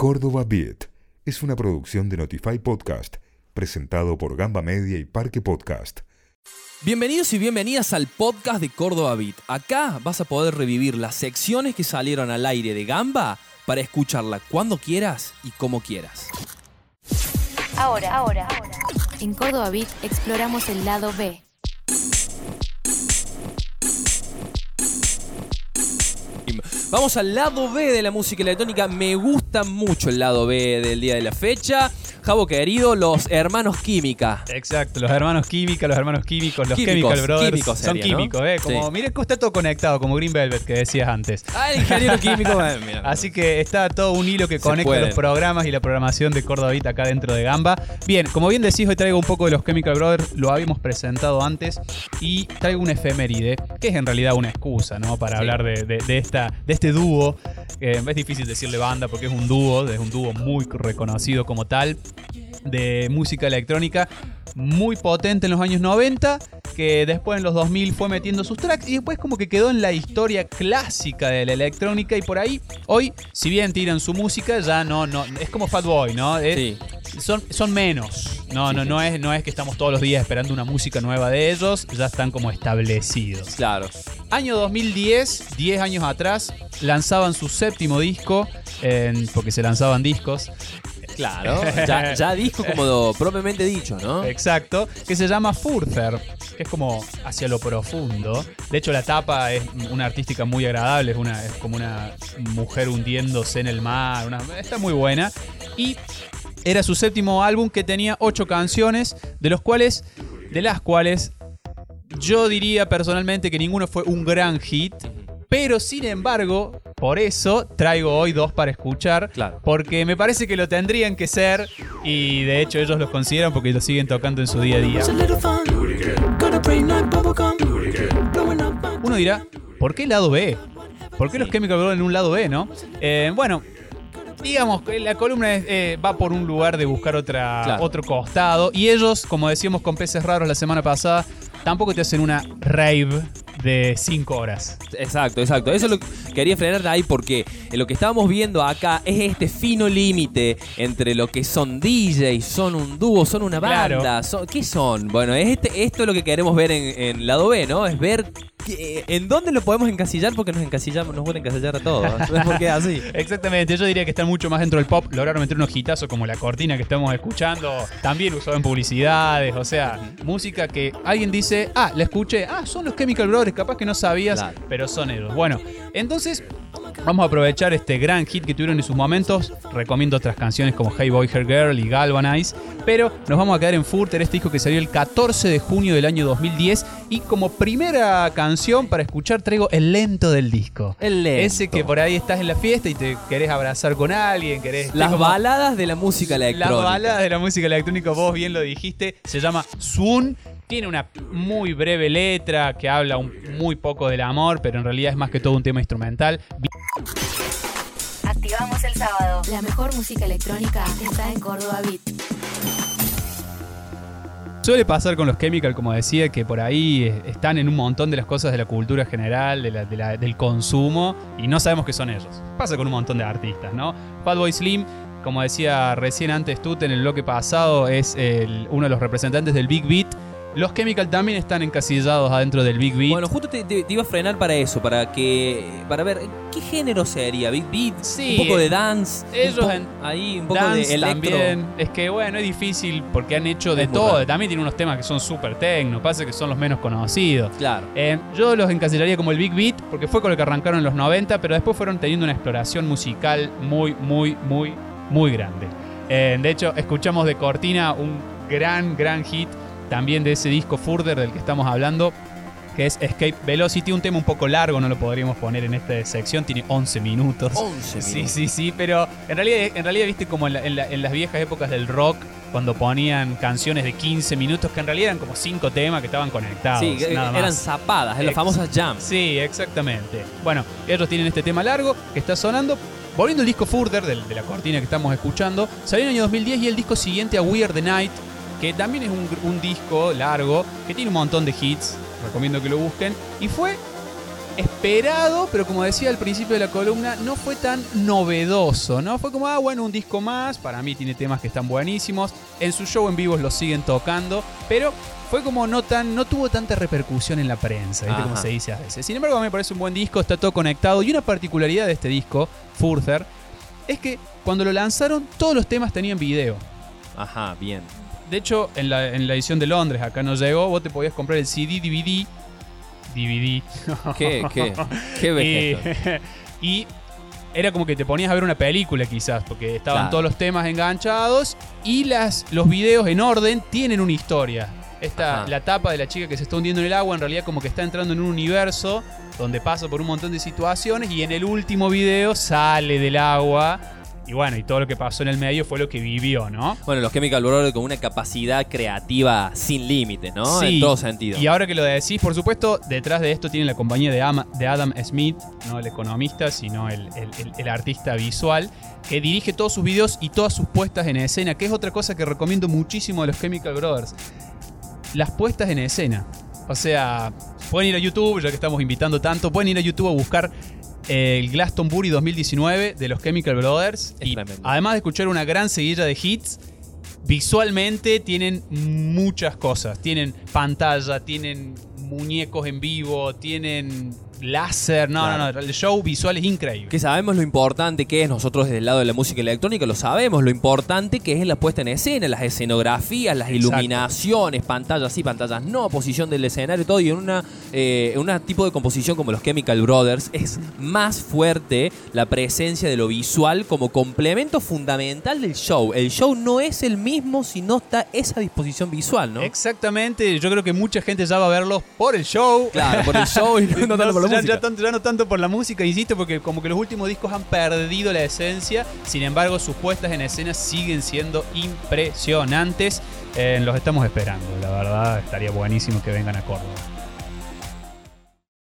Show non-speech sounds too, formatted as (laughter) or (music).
Córdoba Beat es una producción de Notify Podcast, presentado por Gamba Media y Parque Podcast. Bienvenidos y bienvenidas al podcast de Córdoba Beat. Acá vas a poder revivir las secciones que salieron al aire de Gamba para escucharla cuando quieras y como quieras. Ahora, ahora, en Córdoba Beat exploramos el lado B. Vamos al lado B de la música electrónica. Me gusta mucho el lado B del día de la fecha. Javo querido, los hermanos Química. Exacto, los hermanos Química, los hermanos químicos, los Químicos, Chemical Brothers. químicos son sería, ¿no? químicos, ¿eh? Como, Sí. Mire que está todo conectado, como Green Velvet que decías antes. Ah, el ingeniero químico. (laughs) eh, mira. Así que está todo un hilo que Se conecta puede. los programas y la programación de Beat acá dentro de Gamba. Bien, como bien decís, hoy traigo un poco de los Chemical Brothers, lo habíamos presentado antes, y traigo una efeméride, que es en realidad una excusa, ¿no? Para Sí. hablar de, de- de esta, de este dúo. Eh, es difícil decirle banda porque es un dúo, es un dúo muy reconocido como tal, de música electrónica, muy potente en los años 90, que después en los 2000 fue metiendo sus tracks y después como que quedó en la historia clásica de la electrónica y por ahí hoy, si bien tiran su música, ya no, no, es como Fatboy, ¿no? Es- Sí. son, son menos. No, no, no es, no es que estamos todos los días esperando una música nueva de ellos, ya están como establecidos. Claro. Año 2010, 10 años atrás, lanzaban su séptimo disco, porque se lanzaban discos, Claro. Ya, ya disco como propiamente dicho, ¿no? Exacto, que se llama Further, que es como hacia lo profundo. De hecho, la tapa es una artística muy agradable, es, una, es como una mujer hundiéndose en el mar, una- está muy buena. Y era su séptimo álbum que tenía ocho canciones, de los cuales, de las cuales yo diría personalmente que ninguno fue un gran hit. Pero sin embargo, por eso traigo hoy dos para escuchar. Claro. Porque me parece que lo tendrían que ser. Y de hecho ellos los consideran porque lo siguen tocando en su día a día. Uno dirá, ¿por qué lado B? ¿Por qué los Chemical Brothers en un lado B, no? Eh, bueno, digamos que la columna es, eh, va por un lugar de buscar otra, Claro. otro costado. Y ellos, como decíamos con peces raros la semana pasada, tampoco te hacen una rave de 5 horas. Exacto, exacto. Eso lo quería frenar de ahí porque lo que estábamos viendo acá es este fino límite entre lo que son DJs, son un dúo, son una Claro. banda. son- ¿Qué son? Bueno, es este, esto es lo que queremos ver en, en lado B, ¿no? Es ver que- en dónde lo podemos encasillar porque nos encasillamos, nos pueden encasillar a todos. ¿Ves por qué así? (laughs) Exactamente, yo diría que están mucho más dentro del pop. Lograron meter unos hitazos como la cortina que estamos escuchando. También usado en publicidades. O sea, música que alguien dice, ah, la escuché. Ah, son los Chemical Brothers. Capaz que no sabías, Claro. pero son ellos. Bueno, entonces vamos a aprovechar este gran hit que tuvieron en sus momentos. Recomiendo otras canciones como Hey Boy, Her Girl y Galvanize. Pero nos vamos a quedar en Furter, este disco que salió el 14 de junio del año 2010. Y como primera canción para escuchar traigo el lento del disco. El lento. Ese que por ahí estás en la fiesta y te querés abrazar con alguien, querés... Las como- baladas de la música Las electrónica. baladas de la música electrónica, vos bien lo dijiste, se llama Swoon. Tiene una muy breve letra que habla un- muy poco del amor, pero en realidad es más que todo un tema instrumental. Sábado. La mejor música electrónica está en Córdoba Beat. Suele pasar con los Chemical, como decía, que por ahí eh, están en un montón de las cosas de la cultura general, de la- de la- del consumo, y no sabemos que son ellos. Pasa con un montón de artistas, ¿no? Fatboy Slim, como decía recién antes Tut en el bloque pasado, es el- uno de los representantes del Big Beat. Los Chemical también están encasillados adentro del Big Beat. Bueno, justo te, te- te iba a frenar para eso, para que para ver qué género sería Big Beat, Sí, un poco de dance, un ellos po- en ahí un poco Dance de electro. también. Es que bueno, es difícil porque han hecho de Es muy todo. raro. También tienen unos temas que son súper tecno, pasa que son los menos conocidos. Claro. Eh, yo los encasillaría como el Big Beat porque fue con el que arrancaron en los 90, pero después fueron teniendo una exploración musical muy, muy, muy, muy grande. Eh, de hecho, escuchamos de Cortina un gran, gran hit también de ese disco Further del que estamos hablando, que es Escape Velocity, un tema un poco largo, no lo podríamos poner en esta sección, tiene 11 minutos. 11 Sí, minutos. sí, sí, pero en realidad, en realidad viste como en, la- en la- en las viejas épocas del rock, cuando ponían canciones de 15 minutos, que en realidad eran como 5 temas que estaban conectados. Sí, nada eran más. zapadas, las Ex- famosas jams. Sí, exactamente. Bueno, ellos tienen este tema largo que está sonando. Volviendo al disco Further, de, la cortina que estamos escuchando, salió en el año 2010 y el disco siguiente a We Are the Night, que también es un, un disco largo, que tiene un montón de hits, recomiendo que lo busquen, y fue esperado, pero como decía al principio de la columna, no fue tan novedoso, ¿no? Fue como, ah, bueno, un disco más, para mí tiene temas que están buenísimos, en su show en vivo los siguen tocando, pero fue como no tan, no tuvo tanta repercusión en la prensa, ¿viste? Como se dice a veces. Sin embargo, a mí me parece un buen disco, está todo conectado, y una particularidad de este disco, Further, es que cuando lo lanzaron, todos los temas tenían video. Ajá, bien. De hecho, en la, en la edición de Londres, acá no llegó, vos te podías comprar el CD, DVD, DVD, (laughs) Qué, qué, qué y, (laughs) y era como que te ponías a ver una película quizás, porque estaban Claro. todos los temas enganchados y las, los videos en orden tienen una historia. Esta, Ajá. la tapa de la chica que se está hundiendo en el agua en realidad como que está entrando en un universo donde pasa por un montón de situaciones y en el último video sale del agua y bueno, y todo lo que pasó en el medio fue lo que vivió, ¿no? Bueno, los Chemical Brothers con una capacidad creativa sin límites, ¿no? Sí. En todo sentido. Y ahora que lo decís, por supuesto, detrás de esto tiene la compañía de, Ama- de Adam Smith, no el economista, sino el, el- el- el artista visual, que dirige todos sus videos y todas sus puestas en escena, que es otra cosa que recomiendo muchísimo de los Chemical Brothers. Las puestas en escena. O sea, pueden ir a YouTube, ya que estamos invitando tanto, pueden ir a YouTube a buscar el Glastonbury 2019 de los Chemical Brothers. Es y tremendo. además de escuchar una gran seguilla de hits, visualmente tienen muchas cosas. Tienen pantalla, tienen muñecos en vivo, tienen láser. No, Claro. no, no. El show visual es increíble. Que sabemos lo importante que es, nosotros desde el lado de la música electrónica lo sabemos, lo importante que es la puesta en escena, las escenografías, las Exacto. iluminaciones, pantallas sí, pantallas no, posición del escenario, todo, y en una eh, en un tipo de composición como los Chemical Brothers es más fuerte la presencia de lo visual como complemento fundamental del show. El show no es el mismo si no está esa disposición visual, ¿no? Exactamente, yo creo que mucha gente ya va a verlos por el show. Claro, por el show y no, (laughs) tanto por la ya, música. ya tanto, ya no tanto por la música, insisto, porque como que los últimos discos han perdido la esencia. Sin embargo, sus puestas en escena siguen siendo impresionantes. Eh, los estamos esperando, la verdad, estaría buenísimo que vengan a Córdoba.